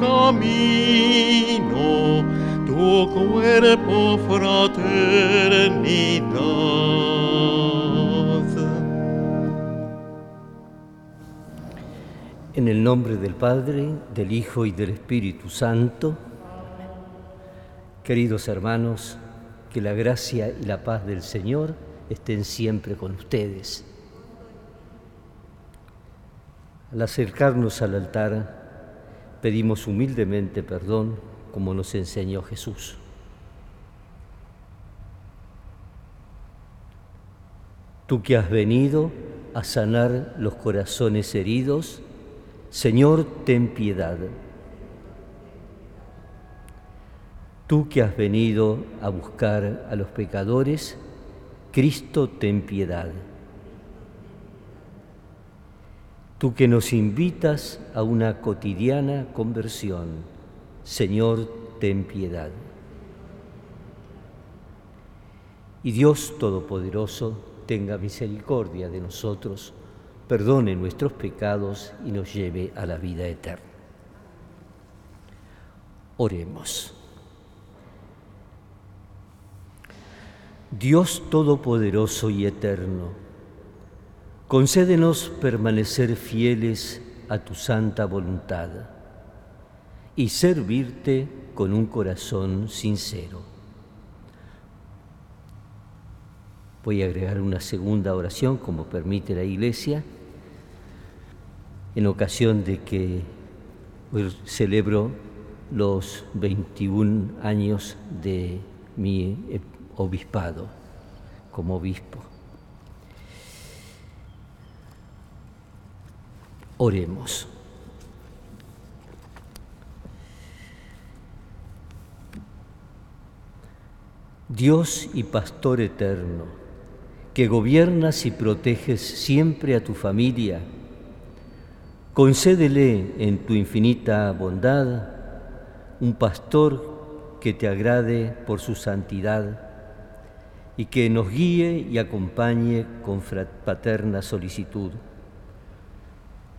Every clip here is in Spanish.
camino, tu cuerpo fraternidad. En el nombre del Padre, del Hijo y del Espíritu Santo, queridos hermanos, que la gracia y la paz del Señor estén siempre con ustedes. Al acercarnos al altar, pedimos humildemente perdón como nos enseñó Jesús. Tú que has venido a sanar los corazones heridos, Señor, ten piedad. Tú que has venido a buscar a los pecadores, Cristo, ten piedad. Tú que nos invitas a una cotidiana conversión, Señor, ten piedad. Y Dios Todopoderoso tenga misericordia de nosotros, perdone nuestros pecados y nos lleve a la vida eterna. Oremos. Dios Todopoderoso y Eterno, Concédenos permanecer fieles a tu santa voluntad y servirte con un corazón sincero. Voy a agregar una segunda oración como permite la Iglesia en ocasión de que hoy celebro los 21 años de mi obispado como obispo. Oremos. Dios y Pastor eterno, que gobiernas y proteges siempre a tu familia, concédele en tu infinita bondad un pastor que te agrade por su santidad y que nos guíe y acompañe con paterna solicitud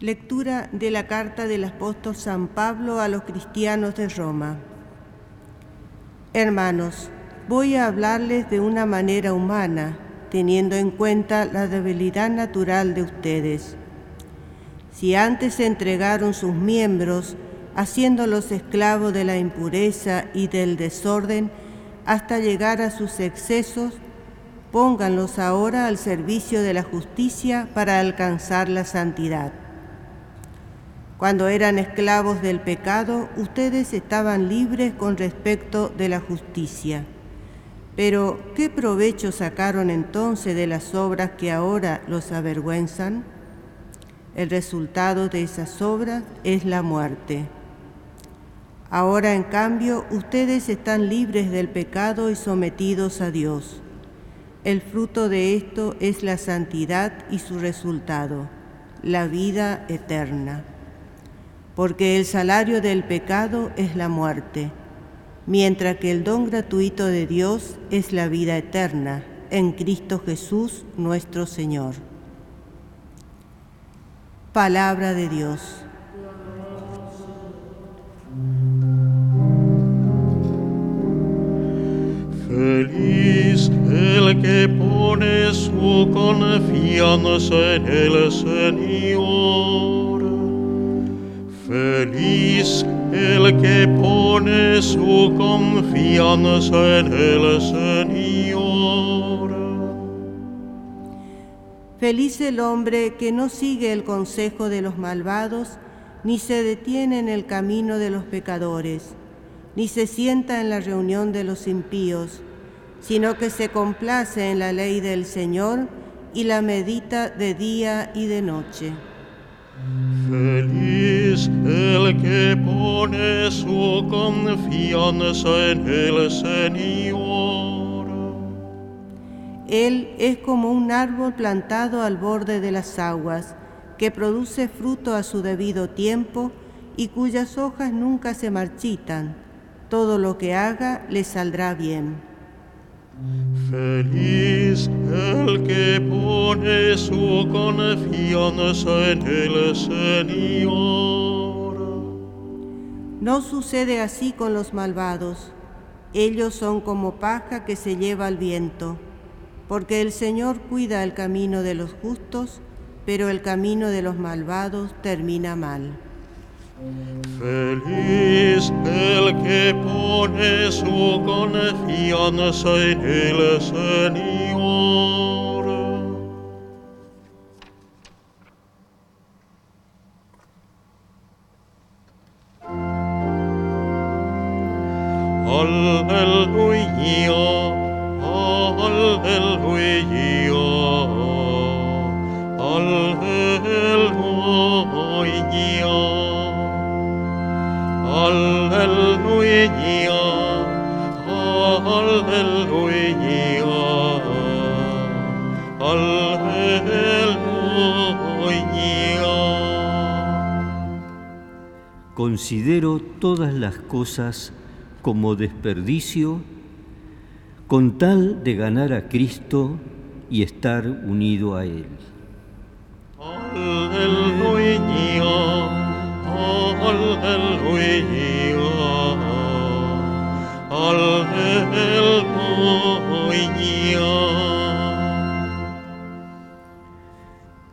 Lectura de la carta del apóstol San Pablo a los cristianos de Roma. Hermanos, voy a hablarles de una manera humana, teniendo en cuenta la debilidad natural de ustedes. Si antes entregaron sus miembros, haciéndolos esclavos de la impureza y del desorden, hasta llegar a sus excesos, pónganlos ahora al servicio de la justicia para alcanzar la santidad. Cuando eran esclavos del pecado, ustedes estaban libres con respecto de la justicia. Pero, ¿qué provecho sacaron entonces de las obras que ahora los avergüenzan? El resultado de esas obras es la muerte. Ahora, en cambio, ustedes están libres del pecado y sometidos a Dios. El fruto de esto es la santidad y su resultado, la vida eterna porque el salario del pecado es la muerte, mientras que el don gratuito de Dios es la vida eterna en Cristo Jesús nuestro Señor. Palabra de Dios. Feliz el que pone su confianza en el Señor. Feliz el que pone su confianza en el Señor. Feliz el hombre que no sigue el consejo de los malvados, ni se detiene en el camino de los pecadores, ni se sienta en la reunión de los impíos, sino que se complace en la ley del Señor y la medita de día y de noche. Feliz el que pone su confianza en el Señor. Él es como un árbol plantado al borde de las aguas, que produce fruto a su debido tiempo y cuyas hojas nunca se marchitan. Todo lo que haga le saldrá bien. Feliz el que pone su confianza en el Señor. No sucede así con los malvados. Ellos son como paja que se lleva al viento, porque el Señor cuida el camino de los justos, pero el camino de los malvados termina mal. Feliz el que pone su confianza en el Señor. Aleluya, aleluya. Considero todas las cosas como desperdicio con tal de ganar a Cristo y estar unido a Él. Aleluya, aleluya.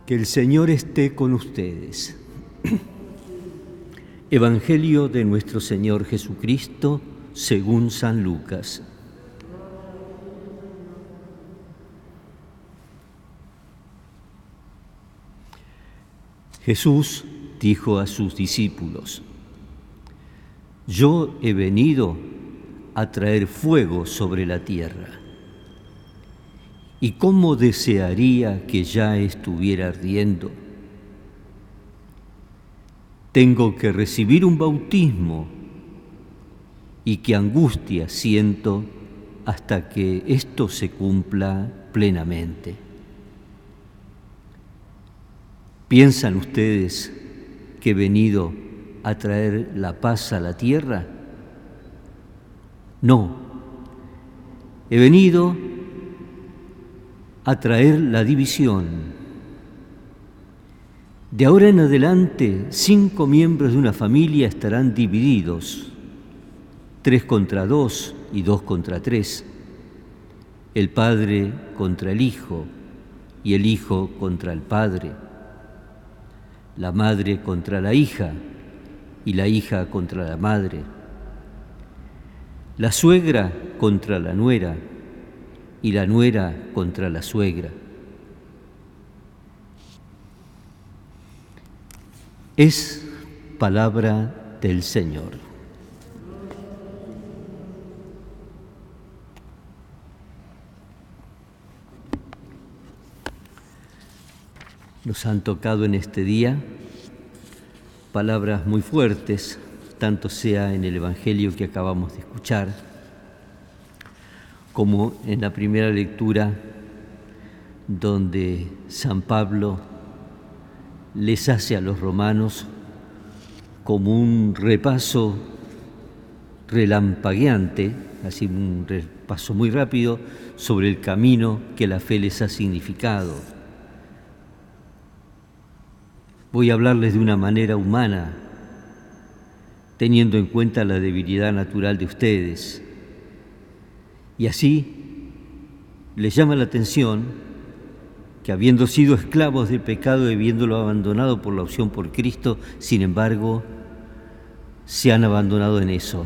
Que el Señor esté con ustedes. Evangelio de nuestro Señor Jesucristo según San Lucas. Jesús dijo a sus discípulos, Yo he venido a traer fuego sobre la tierra. ¿Y cómo desearía que ya estuviera ardiendo? Tengo que recibir un bautismo y qué angustia siento hasta que esto se cumpla plenamente. ¿Piensan ustedes que he venido a traer la paz a la tierra? No, he venido a traer la división. De ahora en adelante, cinco miembros de una familia estarán divididos, tres contra dos y dos contra tres, el padre contra el hijo y el hijo contra el padre, la madre contra la hija y la hija contra la madre, la suegra contra la nuera y la nuera contra la suegra. Es palabra del Señor. Nos han tocado en este día palabras muy fuertes, tanto sea en el Evangelio que acabamos de escuchar, como en la primera lectura donde San Pablo les hace a los romanos como un repaso relampagueante, así un repaso muy rápido sobre el camino que la fe les ha significado. Voy a hablarles de una manera humana, teniendo en cuenta la debilidad natural de ustedes. Y así les llama la atención que habiendo sido esclavos del pecado y habiéndolo abandonado por la opción por Cristo, sin embargo, se han abandonado en eso.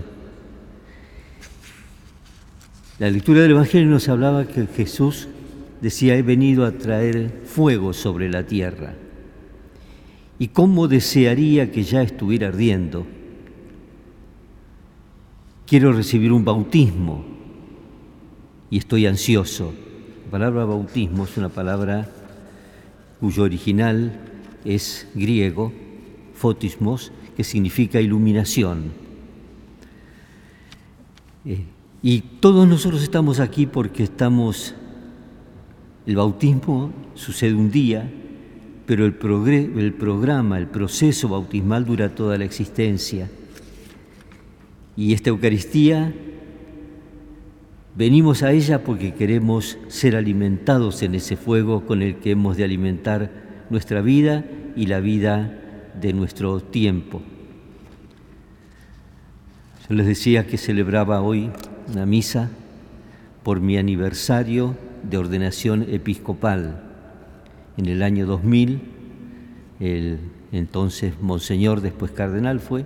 La lectura del Evangelio nos hablaba que Jesús decía, he venido a traer fuego sobre la tierra. Y cómo desearía que ya estuviera ardiendo. Quiero recibir un bautismo y estoy ansioso. La palabra bautismo es una palabra cuyo original es griego, fotismos, que significa iluminación. Eh, y todos nosotros estamos aquí porque estamos, el bautismo sucede un día, pero el, el programa, el proceso bautismal dura toda la existencia. Y esta Eucaristía, venimos a ella porque queremos ser alimentados en ese fuego con el que hemos de alimentar nuestra vida y la vida de nuestro tiempo. Yo les decía que celebraba hoy una misa por mi aniversario de ordenación episcopal. En el año 2000, el entonces monseñor, después cardenal fue,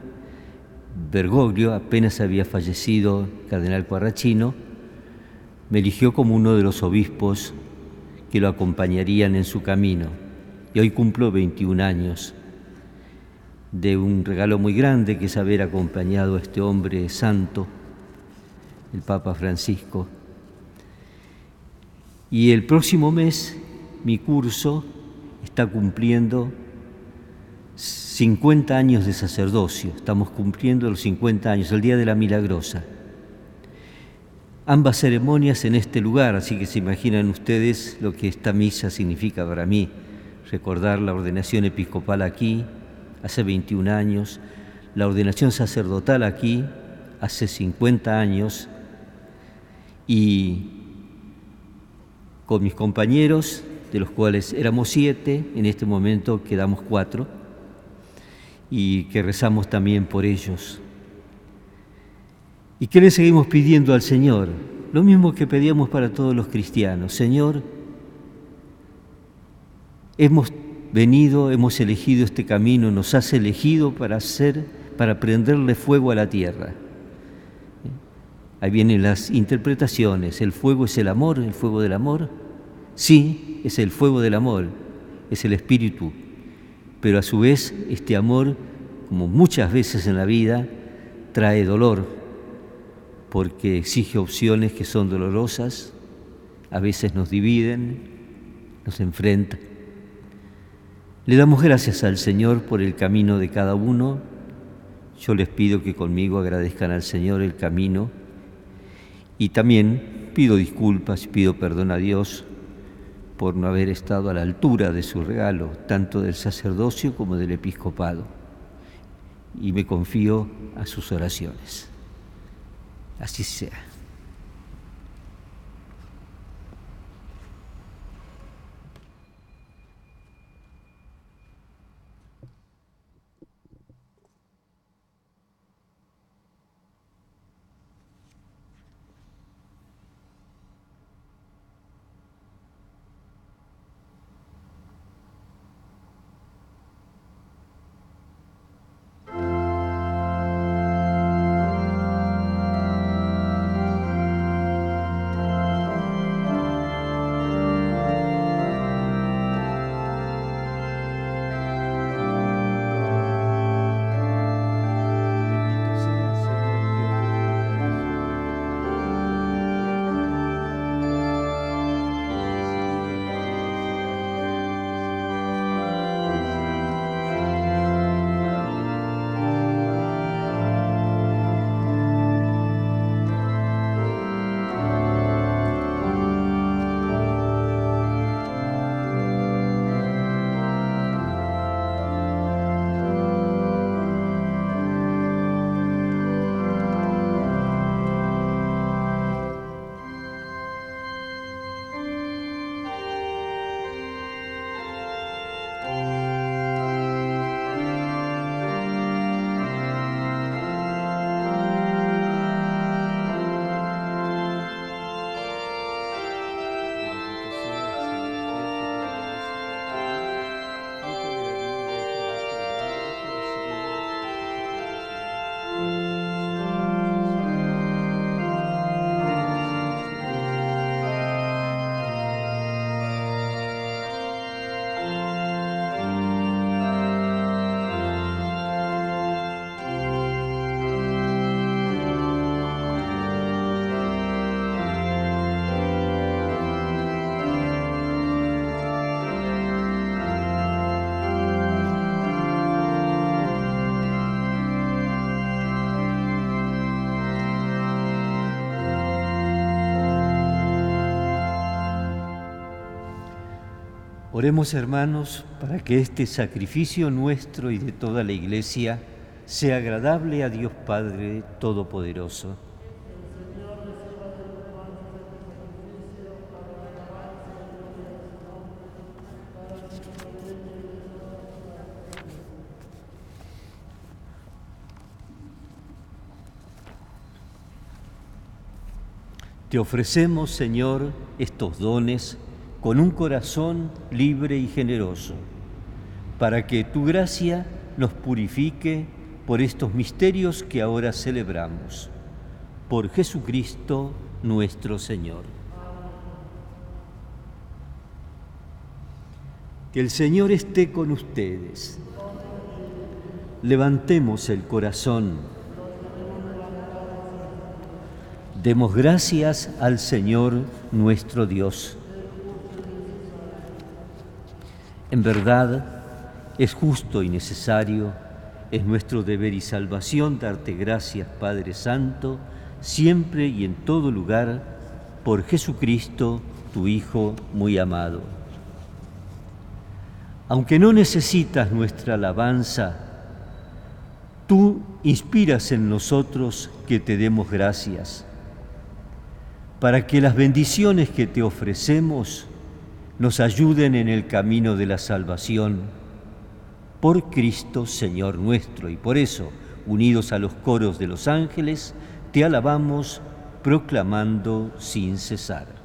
Bergoglio, apenas había fallecido cardenal Cuarrachino, me eligió como uno de los obispos que lo acompañarían en su camino. Y hoy cumplo 21 años de un regalo muy grande que es haber acompañado a este hombre santo el Papa Francisco. Y el próximo mes mi curso está cumpliendo 50 años de sacerdocio, estamos cumpliendo los 50 años, el Día de la Milagrosa. Ambas ceremonias en este lugar, así que se imaginan ustedes lo que esta misa significa para mí, recordar la ordenación episcopal aquí, hace 21 años, la ordenación sacerdotal aquí, hace 50 años, y con mis compañeros, de los cuales éramos siete, en este momento quedamos cuatro, y que rezamos también por ellos. ¿Y qué le seguimos pidiendo al Señor? Lo mismo que pedíamos para todos los cristianos. Señor, hemos venido, hemos elegido este camino, nos has elegido para hacer, para prenderle fuego a la tierra. Ahí vienen las interpretaciones. ¿El fuego es el amor? ¿El fuego del amor? Sí, es el fuego del amor, es el espíritu. Pero a su vez este amor, como muchas veces en la vida, trae dolor, porque exige opciones que son dolorosas, a veces nos dividen, nos enfrentan. Le damos gracias al Señor por el camino de cada uno. Yo les pido que conmigo agradezcan al Señor el camino y también pido disculpas pido perdón a Dios por no haber estado a la altura de su regalo, tanto del sacerdocio como del episcopado. Y me confío a sus oraciones. Así Oremos hermanos para que este sacrificio nuestro y de toda la Iglesia sea agradable a Dios Padre Todopoderoso. Te ofrecemos, Señor, estos dones con un corazón libre y generoso, para que tu gracia nos purifique por estos misterios que ahora celebramos. Por Jesucristo nuestro Señor. Que el Señor esté con ustedes. Levantemos el corazón. Demos gracias al Señor nuestro Dios. En verdad, es justo y necesario, es nuestro deber y salvación darte gracias, Padre Santo, siempre y en todo lugar, por Jesucristo, tu Hijo muy amado. Aunque no necesitas nuestra alabanza, tú inspiras en nosotros que te demos gracias, para que las bendiciones que te ofrecemos nos ayuden en el camino de la salvación por Cristo Señor nuestro. Y por eso, unidos a los coros de los ángeles, te alabamos proclamando sin cesar.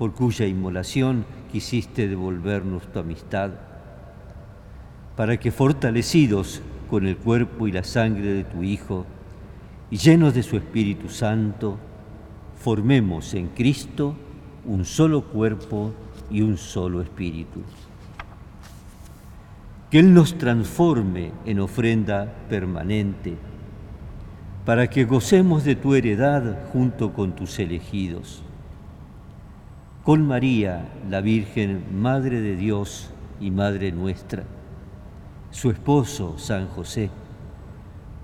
por cuya inmolación quisiste devolvernos tu amistad, para que fortalecidos con el cuerpo y la sangre de tu Hijo y llenos de su Espíritu Santo, formemos en Cristo un solo cuerpo y un solo espíritu. Que Él nos transforme en ofrenda permanente, para que gocemos de tu heredad junto con tus elegidos con María, la Virgen, Madre de Dios y Madre nuestra, su esposo, San José,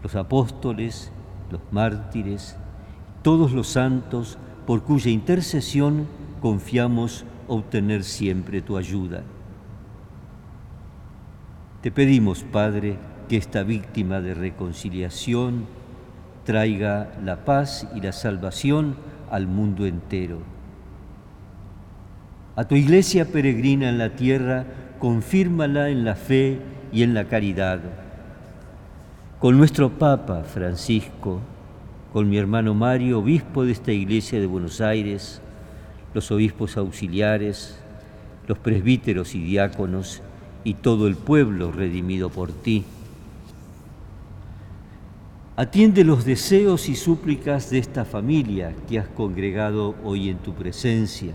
los apóstoles, los mártires, todos los santos, por cuya intercesión confiamos obtener siempre tu ayuda. Te pedimos, Padre, que esta víctima de reconciliación traiga la paz y la salvación al mundo entero a tu iglesia peregrina en la tierra, confírmala en la fe y en la caridad. Con nuestro Papa Francisco, con mi hermano Mario, obispo de esta iglesia de Buenos Aires, los obispos auxiliares, los presbíteros y diáconos y todo el pueblo redimido por ti. Atiende los deseos y súplicas de esta familia que has congregado hoy en tu presencia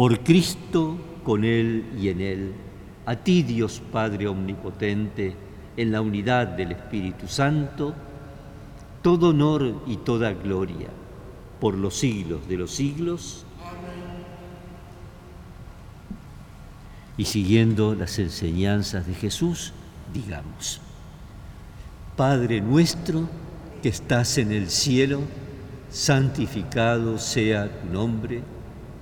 Por Cristo, con Él y en Él, a ti Dios Padre Omnipotente, en la unidad del Espíritu Santo, todo honor y toda gloria por los siglos de los siglos. Y siguiendo las enseñanzas de Jesús, digamos, Padre nuestro que estás en el cielo, santificado sea tu nombre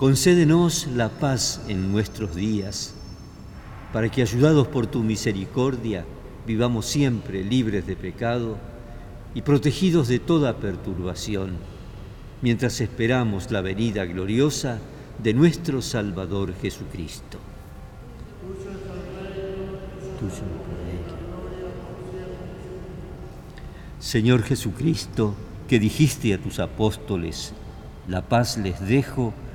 Concédenos la paz en nuestros días, para que, ayudados por tu misericordia, vivamos siempre libres de pecado y protegidos de toda perturbación, mientras esperamos la venida gloriosa de nuestro Salvador Jesucristo. Señor Jesucristo, que dijiste a tus apóstoles, la paz les dejo,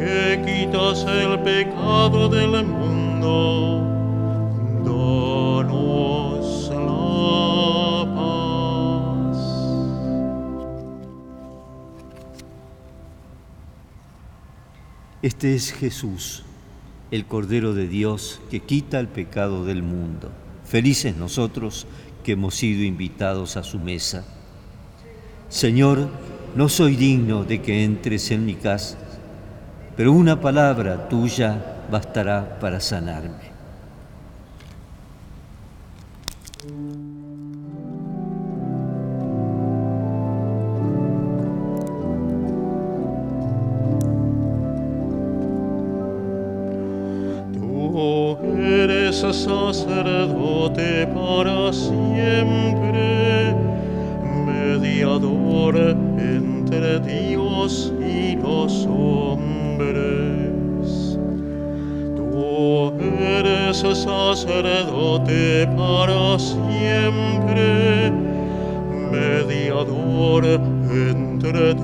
que quitas el pecado del mundo, danos la paz. Este es Jesús, el Cordero de Dios que quita el pecado del mundo. Felices nosotros que hemos sido invitados a su mesa. Señor, no soy digno de que entres en mi casa pero una palabra tuya bastará para sanarme. Tú eres sacerdote para siempre, mediador entre Dios sacerdote para siempre, mediador entre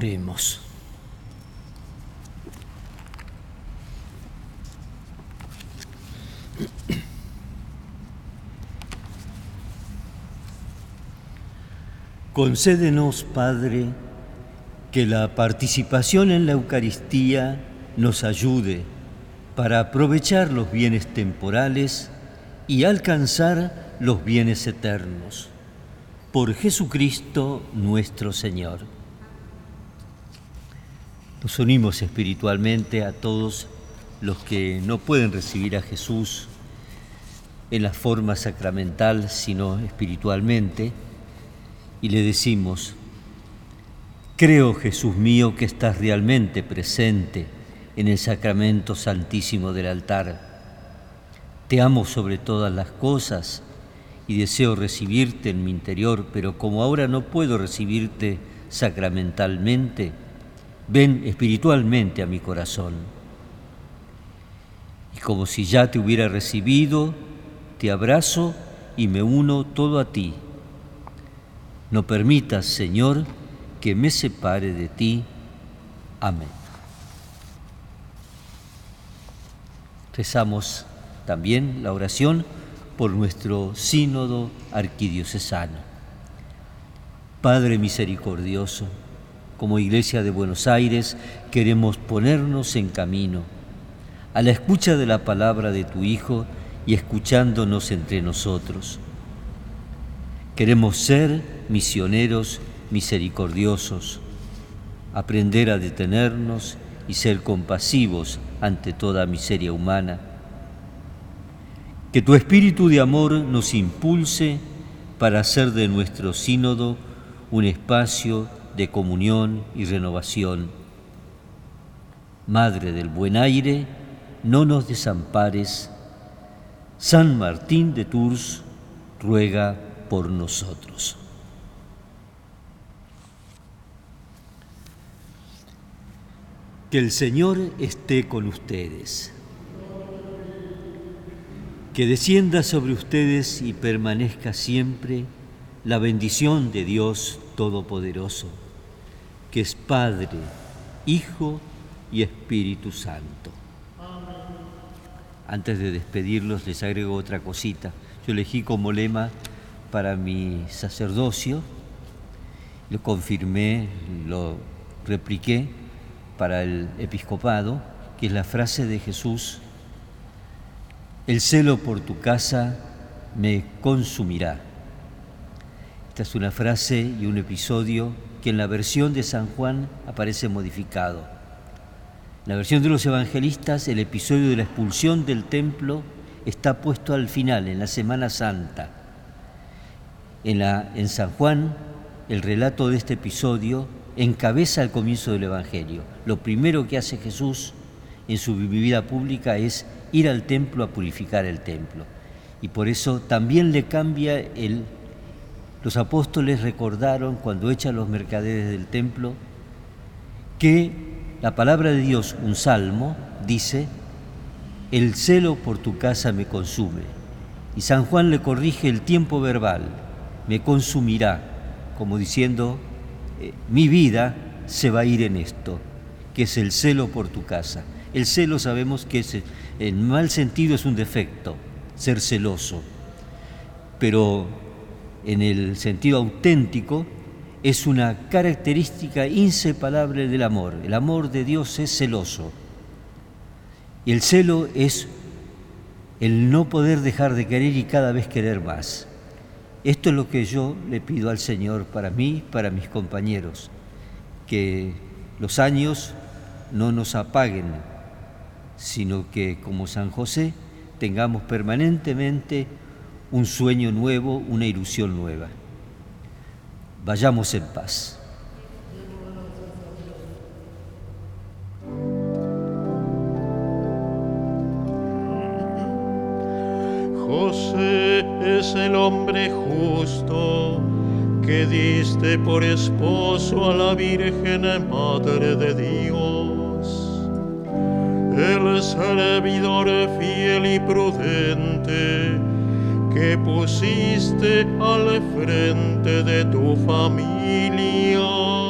Oremos. Concédenos, Padre, que la participación en la Eucaristía nos ayude para aprovechar los bienes temporales y alcanzar los bienes eternos. Por Jesucristo nuestro Señor. Nos unimos espiritualmente a todos los que no pueden recibir a Jesús en la forma sacramental, sino espiritualmente, y le decimos, creo Jesús mío que estás realmente presente en el sacramento santísimo del altar. Te amo sobre todas las cosas y deseo recibirte en mi interior, pero como ahora no puedo recibirte sacramentalmente, ven espiritualmente a mi corazón. Y como si ya te hubiera recibido, te abrazo y me uno todo a ti. No permitas, Señor, que me separe de ti. Amén. Rezamos también la oración por nuestro sínodo arquidiocesano. Padre misericordioso, como Iglesia de Buenos Aires queremos ponernos en camino a la escucha de la palabra de tu Hijo y escuchándonos entre nosotros. Queremos ser misioneros misericordiosos, aprender a detenernos y ser compasivos ante toda miseria humana. Que tu espíritu de amor nos impulse para hacer de nuestro sínodo un espacio de comunión y renovación. Madre del buen aire, no nos desampares. San Martín de Tours ruega por nosotros. Que el Señor esté con ustedes. Que descienda sobre ustedes y permanezca siempre la bendición de Dios Todopoderoso, que es Padre, Hijo y Espíritu Santo. Antes de despedirlos les agrego otra cosita. Yo elegí como lema para mi sacerdocio, lo confirmé, lo repliqué para el episcopado, que es la frase de Jesús, el celo por tu casa me consumirá. Esta es una frase y un episodio que en la versión de San Juan aparece modificado. La versión de los evangelistas, el episodio de la expulsión del templo está puesto al final, en la Semana Santa. En, la, en San Juan, el relato de este episodio encabeza el comienzo del Evangelio. Lo primero que hace Jesús en su vida pública es ir al templo a purificar el templo. Y por eso también le cambia el... Los apóstoles recordaron cuando echan los mercaderes del templo que la palabra de Dios, un salmo, dice, el celo por tu casa me consume. Y San Juan le corrige el tiempo verbal, me consumirá, como diciendo, eh, mi vida se va a ir en esto, que es el celo por tu casa. El celo sabemos que es, en mal sentido es un defecto, ser celoso, pero en el sentido auténtico es una característica inseparable del amor. El amor de Dios es celoso. Y el celo es el no poder dejar de querer y cada vez querer más. Esto es lo que yo le pido al Señor para mí, para mis compañeros, que los años no nos apaguen, sino que como San José tengamos permanentemente un sueño nuevo, una ilusión nueva. Vayamos en paz. José es el hombre justo que diste por esposo a la Virgen Madre de Dios. El servidor fiel y prudente que pusiste al frente de tu familia